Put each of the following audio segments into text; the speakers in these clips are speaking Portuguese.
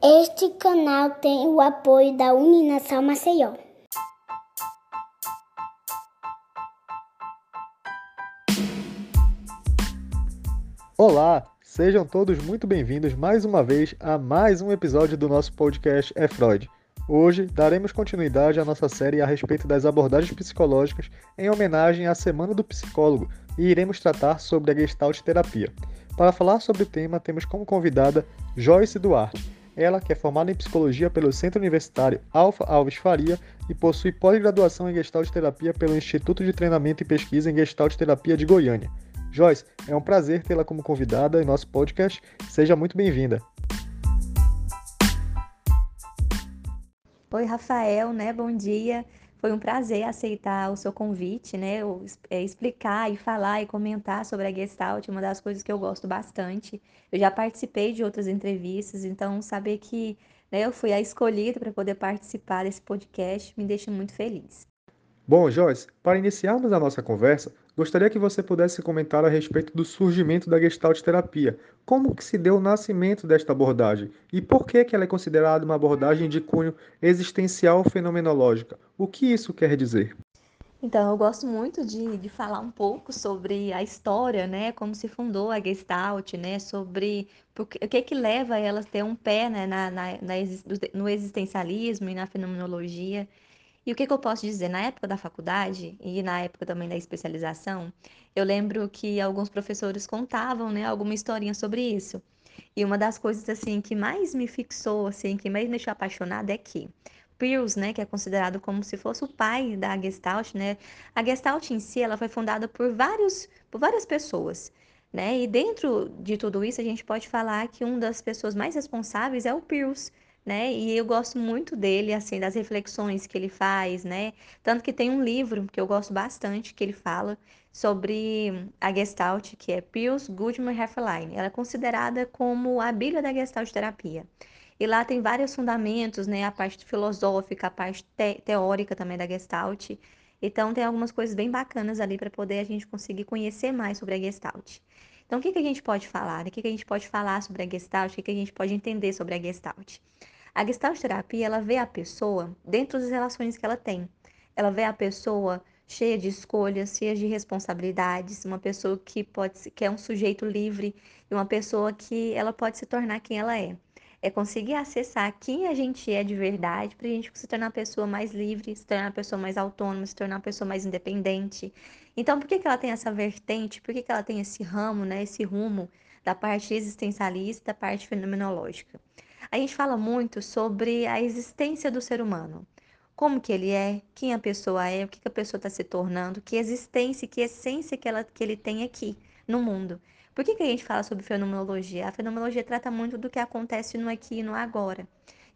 Este canal tem o apoio da Uninação Maceió. Olá, sejam todos muito bem-vindos mais uma vez a mais um episódio do nosso podcast É Freud. Hoje daremos continuidade à nossa série a respeito das abordagens psicológicas em homenagem à Semana do Psicólogo e iremos tratar sobre a Gestalt Terapia. Para falar sobre o tema, temos como convidada Joyce Duarte. Ela, que é formada em psicologia pelo Centro Universitário Alfa Alves Faria e possui pós-graduação em Gestalt Terapia pelo Instituto de Treinamento e Pesquisa em Gestalt Terapia de Goiânia. Joyce, é um prazer tê-la como convidada em nosso podcast. Seja muito bem-vinda. Oi, Rafael, né? Bom dia. Foi um prazer aceitar o seu convite, né? É, explicar e falar e comentar sobre a Gestalt, uma das coisas que eu gosto bastante. Eu já participei de outras entrevistas, então saber que né, eu fui a escolhida para poder participar desse podcast me deixa muito feliz. Bom, Joyce, para iniciarmos a nossa conversa, gostaria que você pudesse comentar a respeito do surgimento da Gestalt terapia. Como que se deu o nascimento desta abordagem e por que, que ela é considerada uma abordagem de cunho existencial fenomenológica? O que isso quer dizer? Então, eu gosto muito de, de falar um pouco sobre a história, né, como se fundou a Gestalt, né, sobre porque, o que que leva ela a ter um pé né, na, na, na, no existencialismo e na fenomenologia. E o que, que eu posso dizer? Na época da faculdade e na época também da especialização, eu lembro que alguns professores contavam, né, alguma historinha sobre isso. E uma das coisas assim que mais me fixou, assim, que mais me deixou apaixonada é que Peirce, né, que é considerado como se fosse o pai da Gestalt, né? A Gestalt em si, ela foi fundada por vários, por várias pessoas, né? E dentro de tudo isso, a gente pode falar que uma das pessoas mais responsáveis é o Peirce, né? E eu gosto muito dele, assim, das reflexões que ele faz, né? Tanto que tem um livro que eu gosto bastante que ele fala sobre a Gestalt, que é Pius Goodman Hefferlein. Ela é considerada como a Bíblia da Gestalt terapia. E lá tem vários fundamentos, né? A parte filosófica, a parte te teórica também da Gestalt. Então tem algumas coisas bem bacanas ali para poder a gente conseguir conhecer mais sobre a Gestalt. Então, o que, que a gente pode falar? O que, que a gente pode falar sobre a Gestalt? O que, que a gente pode entender sobre a Gestalt? A Gestalt terapia, ela vê a pessoa dentro das relações que ela tem. Ela vê a pessoa cheia de escolhas, cheia de responsabilidades, uma pessoa que pode que é um sujeito livre e uma pessoa que ela pode se tornar quem ela é. É conseguir acessar quem a gente é de verdade para a gente se tornar uma pessoa mais livre, se tornar uma pessoa mais autônoma, se tornar uma pessoa mais independente. Então, por que, que ela tem essa vertente? Por que, que ela tem esse ramo, né, esse rumo da parte existencialista, da parte fenomenológica? A gente fala muito sobre a existência do ser humano. Como que ele é, quem a pessoa é, o que, que a pessoa está se tornando, que existência, que essência que, ela, que ele tem aqui no mundo. Por que, que a gente fala sobre fenomenologia? A fenomenologia trata muito do que acontece no aqui e no agora.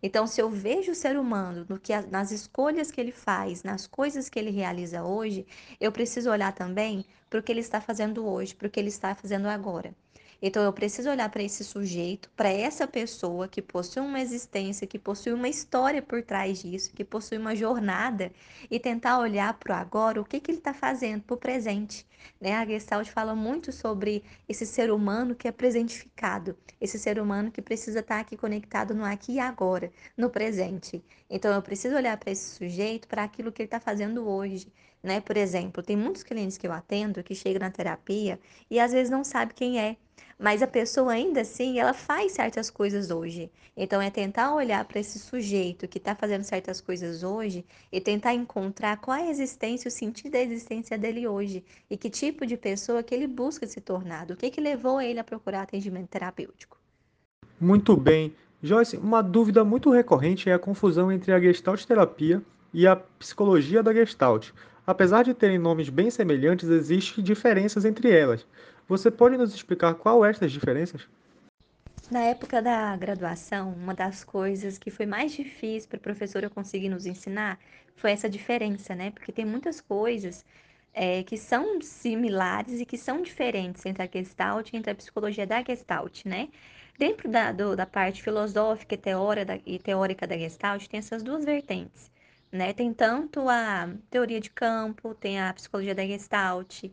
Então, se eu vejo o ser humano no que, nas escolhas que ele faz, nas coisas que ele realiza hoje, eu preciso olhar também para o que ele está fazendo hoje, para o que ele está fazendo agora. Então eu preciso olhar para esse sujeito, para essa pessoa que possui uma existência, que possui uma história por trás disso, que possui uma jornada e tentar olhar para o agora, o que, que ele está fazendo para o presente. Né? A Gestalt fala muito sobre esse ser humano que é presentificado, esse ser humano que precisa estar tá aqui conectado no aqui e agora, no presente. Então eu preciso olhar para esse sujeito, para aquilo que ele está fazendo hoje. Né? Por exemplo, tem muitos clientes que eu atendo que chegam na terapia e às vezes não sabe quem é mas a pessoa ainda assim, ela faz certas coisas hoje. Então é tentar olhar para esse sujeito que está fazendo certas coisas hoje e tentar encontrar qual é a existência, o sentido da existência dele hoje e que tipo de pessoa que ele busca se tornar, o que que levou ele a procurar atendimento terapêutico. Muito bem. Joyce, uma dúvida muito recorrente é a confusão entre a Gestalt terapia e a psicologia da Gestalt. Apesar de terem nomes bem semelhantes, existem diferenças entre elas. Você pode nos explicar qual é estas diferenças? Na época da graduação, uma das coisas que foi mais difícil para a professora conseguir nos ensinar foi essa diferença, né? Porque tem muitas coisas é, que são similares e que são diferentes entre a Gestalt e entre a psicologia da Gestalt, né? Dentro da, do, da parte filosófica e, teórica da, e teórica da Gestalt, tem essas duas vertentes, né? Tem tanto a teoria de campo, tem a psicologia da Gestalt,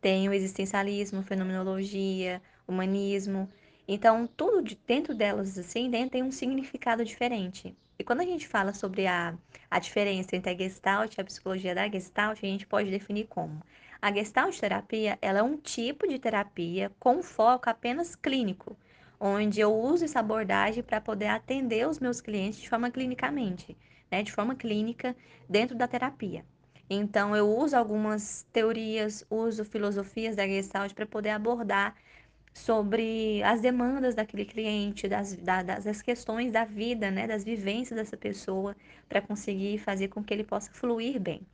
tem o existencialismo, fenomenologia, humanismo. Então, tudo de, dentro delas, assim, dentro, tem um significado diferente. E quando a gente fala sobre a, a diferença entre a Gestalt e a psicologia da Gestalt, a gente pode definir como a Gestalt terapia ela é um tipo de terapia com foco apenas clínico, onde eu uso essa abordagem para poder atender os meus clientes de forma clinicamente, né, de forma clínica dentro da terapia. Então, eu uso algumas teorias, uso filosofias da Gestalt para poder abordar sobre as demandas daquele cliente, das, das questões da vida, né, das vivências dessa pessoa, para conseguir fazer com que ele possa fluir bem.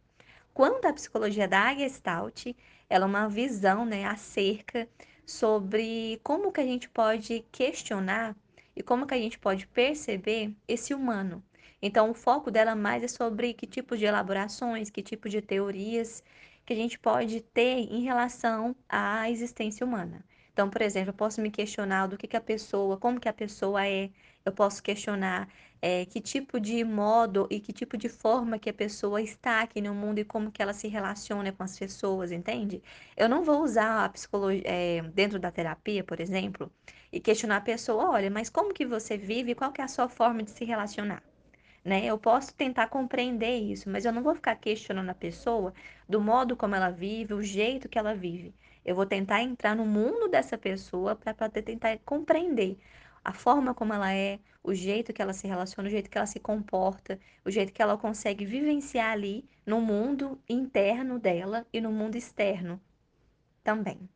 Quanto à psicologia da Gestalt, ela é uma visão né, acerca sobre como que a gente pode questionar e como que a gente pode perceber esse humano. Então, o foco dela mais é sobre que tipo de elaborações, que tipo de teorias que a gente pode ter em relação à existência humana. Então, por exemplo, eu posso me questionar do que, que a pessoa, como que a pessoa é, eu posso questionar é, que tipo de modo e que tipo de forma que a pessoa está aqui no mundo e como que ela se relaciona com as pessoas, entende? Eu não vou usar a psicologia é, dentro da terapia, por exemplo, e questionar a pessoa, olha, mas como que você vive? Qual que é a sua forma de se relacionar? Né? Eu posso tentar compreender isso, mas eu não vou ficar questionando a pessoa do modo como ela vive, o jeito que ela vive. Eu vou tentar entrar no mundo dessa pessoa para tentar compreender a forma como ela é, o jeito que ela se relaciona, o jeito que ela se comporta, o jeito que ela consegue vivenciar ali no mundo interno dela e no mundo externo também.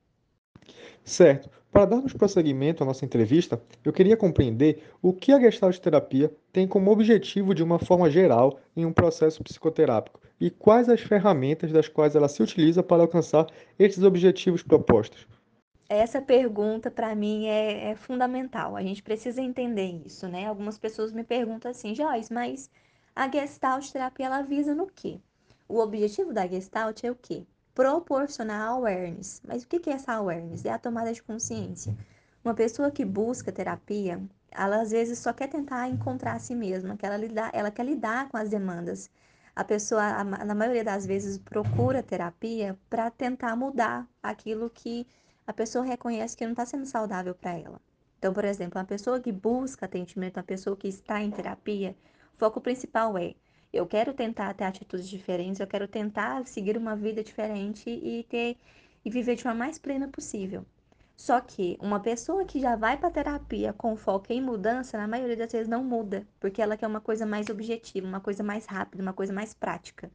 Certo. Para darmos prosseguimento à nossa entrevista, eu queria compreender o que a Gestalt terapia tem como objetivo de uma forma geral em um processo psicoterápico e quais as ferramentas das quais ela se utiliza para alcançar esses objetivos propostos. Essa pergunta, para mim, é, é, fundamental. A gente precisa entender isso, né? Algumas pessoas me perguntam assim, Joyce, mas a Gestalt terapia, ela visa no quê? O objetivo da Gestalt é o quê? Proporcionar awareness. Mas o que é essa awareness? É a tomada de consciência. Uma pessoa que busca terapia, ela às vezes só quer tentar encontrar a si mesma, que ela, ela quer lidar com as demandas. A pessoa, na maioria das vezes, procura terapia para tentar mudar aquilo que a pessoa reconhece que não está sendo saudável para ela. Então, por exemplo, uma pessoa que busca atendimento, uma pessoa que está em terapia, o foco principal é: eu quero tentar ter atitudes diferentes, eu quero tentar seguir uma vida diferente e ter e viver de uma mais plena possível. Só que uma pessoa que já vai para terapia com foco em mudança, na maioria das vezes não muda, porque ela quer uma coisa mais objetiva, uma coisa mais rápida, uma coisa mais prática.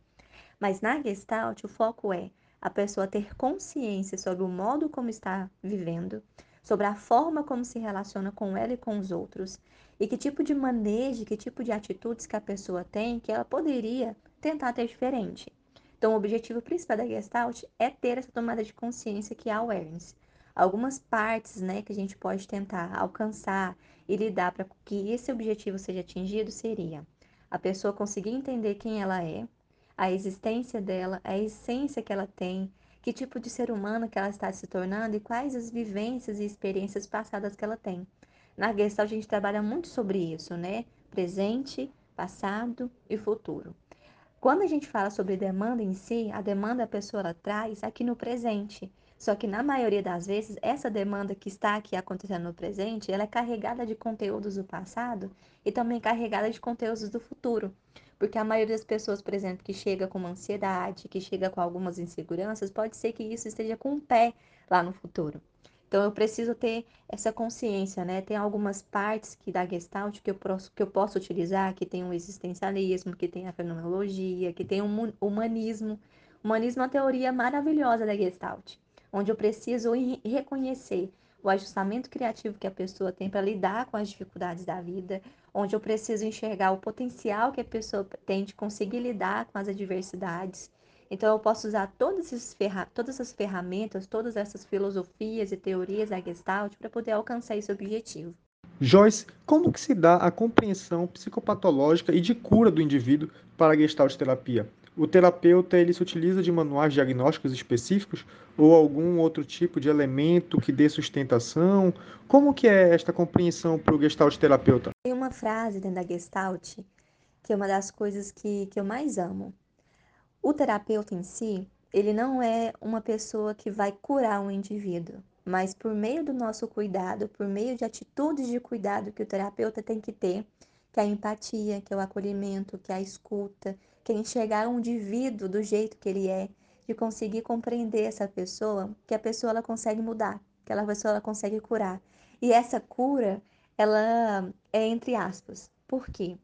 Mas na Gestalt, o foco é a pessoa ter consciência sobre o modo como está vivendo, sobre a forma como se relaciona com ela e com os outros, e que tipo de manejo, que tipo de atitudes que a pessoa tem que ela poderia tentar ter diferente. Então, o objetivo principal da Gestalt é ter essa tomada de consciência que é a awareness. Algumas partes né, que a gente pode tentar alcançar e lidar para que esse objetivo seja atingido seria a pessoa conseguir entender quem ela é, a existência dela, a essência que ela tem, que tipo de ser humano que ela está se tornando e quais as vivências e experiências passadas que ela tem. Na Gestalt a gente trabalha muito sobre isso, né? Presente, passado e futuro. Quando a gente fala sobre demanda em si, a demanda a pessoa ela traz aqui no presente. Só que na maioria das vezes, essa demanda que está aqui acontecendo no presente, ela é carregada de conteúdos do passado e também carregada de conteúdos do futuro. Porque a maioria das pessoas, por exemplo, que chega com uma ansiedade, que chega com algumas inseguranças, pode ser que isso esteja com um pé lá no futuro. Então eu preciso ter essa consciência, né? Tem algumas partes que da Gestalt que eu posso, que eu posso utilizar, que tem o existencialismo, que tem a fenomenologia, que tem o humanismo. O humanismo é uma teoria maravilhosa da Gestalt, onde eu preciso reconhecer o ajustamento criativo que a pessoa tem para lidar com as dificuldades da vida, onde eu preciso enxergar o potencial que a pessoa tem de conseguir lidar com as adversidades. Então, eu posso usar todas, essas, todas ferramentas, todas essas filosofias e teorias da Gestalt para poder alcançar esse objetivo. Joyce, como que se dá a compreensão psicopatológica e de cura do indivíduo para a Gestalt terapia? O terapeuta ele se utiliza de manuais diagnósticos específicos ou algum outro tipo de elemento que dê sustentação? Como que é esta compreensão para o Gestalt terapeuta? Tem uma frase dentro da Gestalt que é uma das coisas que, que eu mais amo. O terapeuta em si, ele não é uma pessoa que vai curar um indivíduo. mas por meio do nosso cuidado, por meio de atitudes de cuidado que o terapeuta tem que ter, que é a empatia, que é o acolhimento, que é a escuta, que é enxergar o indivíduo do jeito que ele é, de conseguir compreender essa pessoa, que a pessoa ela consegue mudar, que a pessoa ela consegue curar. E essa cura, ela é entre aspas. Por quê?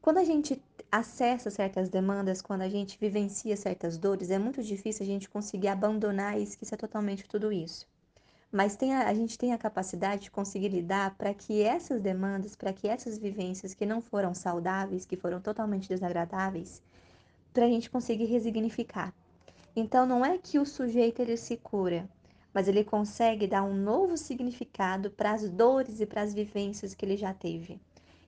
Quando a gente acessa certas demandas, quando a gente vivencia certas dores, é muito difícil a gente conseguir abandonar e esquecer totalmente tudo isso. Mas a, a gente tem a capacidade de conseguir lidar para que essas demandas, para que essas vivências que não foram saudáveis, que foram totalmente desagradáveis, para a gente conseguir resignificar. Então não é que o sujeito ele se cura, mas ele consegue dar um novo significado para as dores e para as vivências que ele já teve.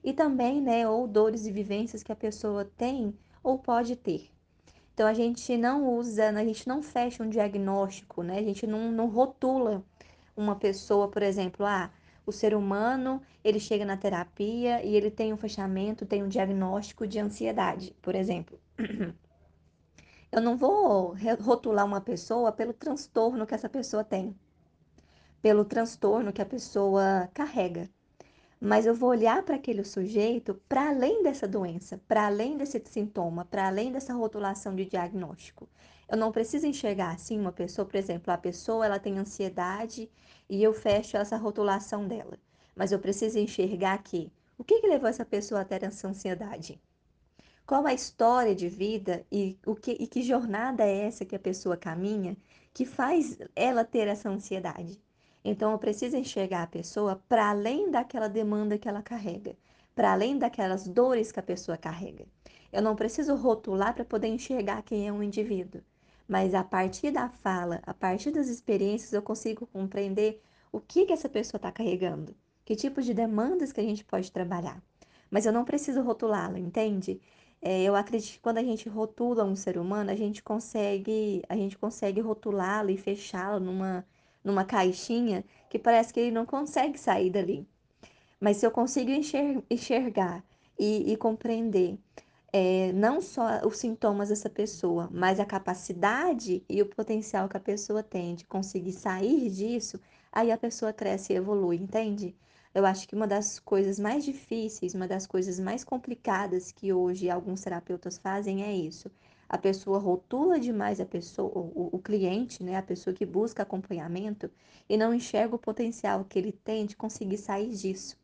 E também, né, ou dores e vivências que a pessoa tem ou pode ter. Então a gente não usa, a gente não fecha um diagnóstico, né? A gente não, não rotula uma pessoa, por exemplo, ah, o ser humano, ele chega na terapia e ele tem um fechamento, tem um diagnóstico de ansiedade, por exemplo. Eu não vou rotular uma pessoa pelo transtorno que essa pessoa tem, pelo transtorno que a pessoa carrega. Mas eu vou olhar para aquele sujeito para além dessa doença, para além desse sintoma, para além dessa rotulação de diagnóstico. Eu não preciso enxergar assim uma pessoa, por exemplo, a pessoa ela tem ansiedade e eu fecho essa rotulação dela. Mas eu preciso enxergar que o que, que levou essa pessoa a ter essa ansiedade? Qual a história de vida e, o que, e que jornada é essa que a pessoa caminha que faz ela ter essa ansiedade? Então, eu preciso enxergar a pessoa para além daquela demanda que ela carrega, para além daquelas dores que a pessoa carrega. Eu não preciso rotular para poder enxergar quem é um indivíduo, mas a partir da fala, a partir das experiências, eu consigo compreender o que, que essa pessoa está carregando, que tipo de demandas que a gente pode trabalhar. Mas eu não preciso rotulá-la, entende? É, eu acredito que quando a gente rotula um ser humano, a gente consegue, a gente consegue rotulá-lo e fechá-lo numa, numa caixinha que parece que ele não consegue sair dali. Mas se eu consigo enxergar e, e compreender é, não só os sintomas dessa pessoa, mas a capacidade e o potencial que a pessoa tem de conseguir sair disso, aí a pessoa cresce e evolui, entende? Eu acho que uma das coisas mais difíceis, uma das coisas mais complicadas que hoje alguns terapeutas fazem é isso. A pessoa rotula demais a pessoa, o, o cliente, né, a pessoa que busca acompanhamento, e não enxerga o potencial que ele tem de conseguir sair disso.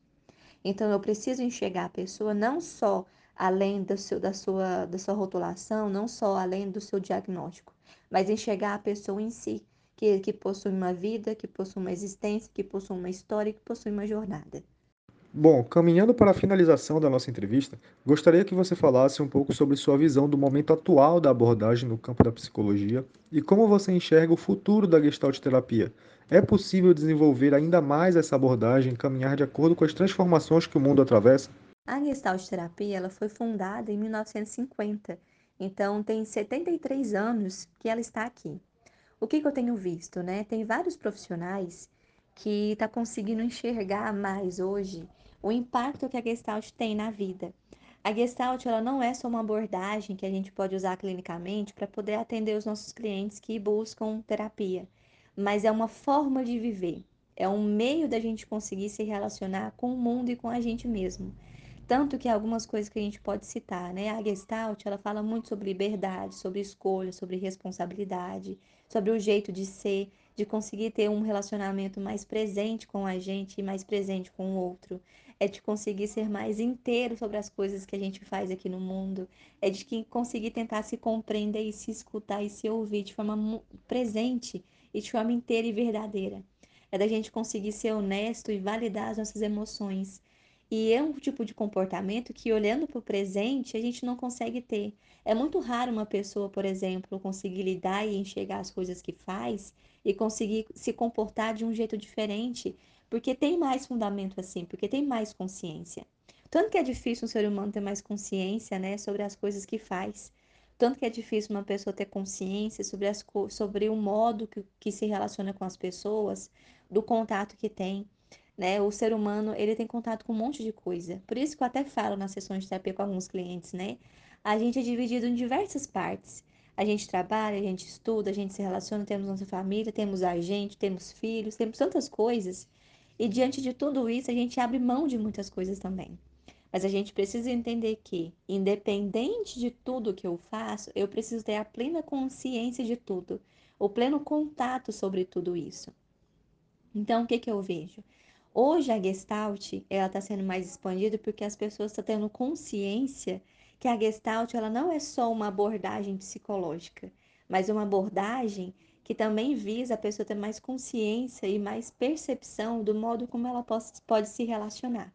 Então eu preciso enxergar a pessoa não só além do seu, da, sua, da sua rotulação, não só além do seu diagnóstico, mas enxergar a pessoa em si, que, que possui uma vida, que possui uma existência, que possui uma história, que possui uma jornada. Bom, caminhando para a finalização da nossa entrevista, gostaria que você falasse um pouco sobre sua visão do momento atual da abordagem no campo da psicologia e como você enxerga o futuro da Gestalt terapia. É possível desenvolver ainda mais essa abordagem e caminhar de acordo com as transformações que o mundo atravessa? A Gestalt terapia ela foi fundada em 1950, então tem 73 anos que ela está aqui o que, que eu tenho visto, né? Tem vários profissionais que estão tá conseguindo enxergar mais hoje o impacto que a Gestalt tem na vida. A Gestalt ela não é só uma abordagem que a gente pode usar clinicamente para poder atender os nossos clientes que buscam terapia, mas é uma forma de viver, é um meio da gente conseguir se relacionar com o mundo e com a gente mesmo. Tanto que algumas coisas que a gente pode citar, né? A Gestalt, ela fala muito sobre liberdade, sobre escolha, sobre responsabilidade, sobre o jeito de ser, de conseguir ter um relacionamento mais presente com a gente e mais presente com o outro. É de conseguir ser mais inteiro sobre as coisas que a gente faz aqui no mundo. É de conseguir tentar se compreender e se escutar e se ouvir de forma presente e de forma inteira e verdadeira. É da gente conseguir ser honesto e validar as nossas emoções e é um tipo de comportamento que, olhando para o presente, a gente não consegue ter. É muito raro uma pessoa, por exemplo, conseguir lidar e enxergar as coisas que faz e conseguir se comportar de um jeito diferente, porque tem mais fundamento assim, porque tem mais consciência. Tanto que é difícil um ser humano ter mais consciência né, sobre as coisas que faz. Tanto que é difícil uma pessoa ter consciência sobre, as, sobre o modo que, que se relaciona com as pessoas, do contato que tem né? O ser humano, ele tem contato com um monte de coisa. Por isso que eu até falo nas sessões de terapia com alguns clientes, né? A gente é dividido em diversas partes. A gente trabalha, a gente estuda, a gente se relaciona, temos nossa família, temos a gente, temos filhos, temos tantas coisas. E diante de tudo isso, a gente abre mão de muitas coisas também. Mas a gente precisa entender que, independente de tudo que eu faço, eu preciso ter a plena consciência de tudo, o pleno contato sobre tudo isso. Então, o que, que eu vejo? Hoje a Gestalt ela está sendo mais expandida porque as pessoas estão tendo consciência que a Gestalt ela não é só uma abordagem psicológica, mas uma abordagem que também visa a pessoa ter mais consciência e mais percepção do modo como ela pode, pode se relacionar.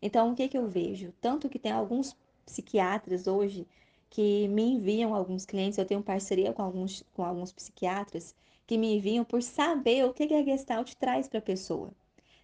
Então, o que, que eu vejo? Tanto que tem alguns psiquiatras hoje que me enviam alguns clientes, eu tenho parceria com alguns, com alguns psiquiatras que me enviam por saber o que, que a Gestalt traz para a pessoa.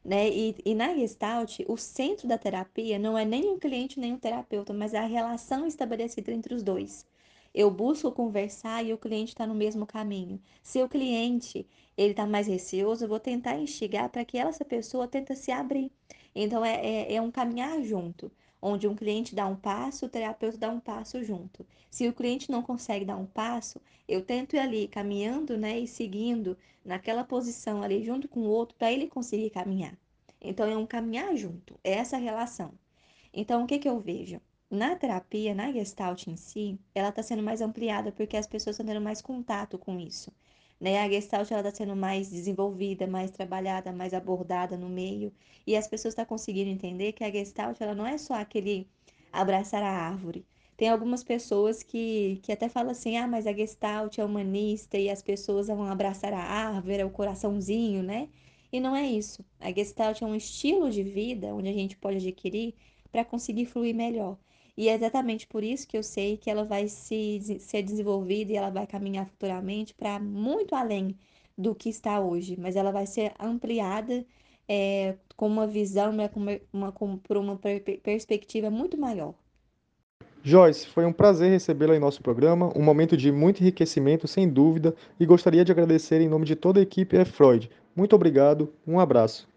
Né? E, e, na Gestalt, o centro da terapia não é nem o cliente nem o terapeuta, mas é a relação estabelecida entre os dois. Eu busco conversar e o cliente está no mesmo caminho. Se o cliente ele está mais receoso, eu vou tentar instigar para que essa pessoa tente se abrir. Então, é, é, é um caminhar junto, onde um cliente dá um passo, o terapeuta dá um passo junto. Se o cliente não consegue dar um passo, eu tento ir ali caminhando, né, e seguindo naquela posição ali junto com o outro para ele conseguir caminhar. Então, é um caminhar junto, é essa relação. Então, o que, que eu vejo? Na terapia, na Gestalt em si, ela está sendo mais ampliada porque as pessoas estão tendo mais contato com isso. Né? A Gestalt está sendo mais desenvolvida, mais trabalhada, mais abordada no meio. E as pessoas estão tá conseguindo entender que a Gestalt ela não é só aquele abraçar a árvore. Tem algumas pessoas que, que até falam assim, ah, mas a Gestalt é humanista e as pessoas vão abraçar a árvore, é o coraçãozinho, né? E não é isso. A Gestalt é um estilo de vida onde a gente pode adquirir para conseguir fluir melhor. E é exatamente por isso que eu sei que ela vai se, ser desenvolvida e ela vai caminhar futuramente para muito além do que está hoje, mas ela vai ser ampliada é, com uma visão, né, com uma, com, por uma per perspectiva muito maior. Joyce, foi um prazer recebê-la em nosso programa, um momento de muito enriquecimento, sem dúvida, e gostaria de agradecer em nome de toda a equipe F. Freud. Muito obrigado, um abraço.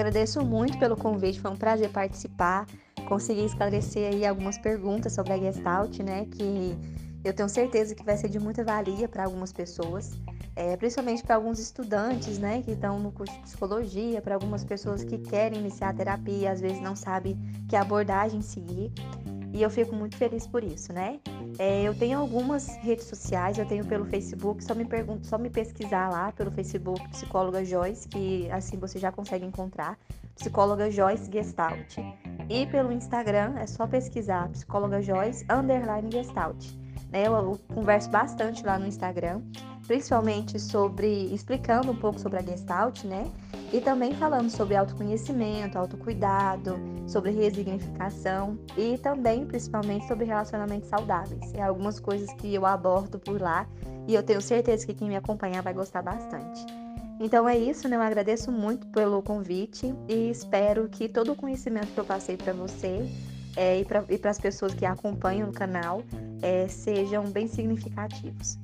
Agradeço muito pelo convite, foi um prazer participar, conseguir esclarecer aí algumas perguntas sobre a Gestalt, né, que eu tenho certeza que vai ser de muita valia para algumas pessoas, é, principalmente para alguns estudantes, né, que estão no curso de psicologia, para algumas pessoas que querem iniciar a terapia e às vezes não sabem que abordagem seguir. E eu fico muito feliz por isso, né? É, eu tenho algumas redes sociais, eu tenho pelo Facebook, só me pergunto, só me pesquisar lá pelo Facebook Psicóloga Joyce, que assim você já consegue encontrar, Psicóloga Joyce Gestalt. E pelo Instagram é só pesquisar Psicóloga Joyce underline Gestalt. Né? Eu, converso bastante lá no Instagram, principalmente sobre explicando um pouco sobre a Gestalt, né? E também falando sobre autoconhecimento, autocuidado, sobre resignificação e também, principalmente, sobre relacionamentos saudáveis. É algumas coisas que eu abordo por lá e eu tenho certeza que quem me acompanhar vai gostar bastante. Então é isso, né? Eu agradeço muito pelo convite e espero que todo o conhecimento que eu passei para você é, e para as pessoas que acompanham o canal é, sejam bem significativos.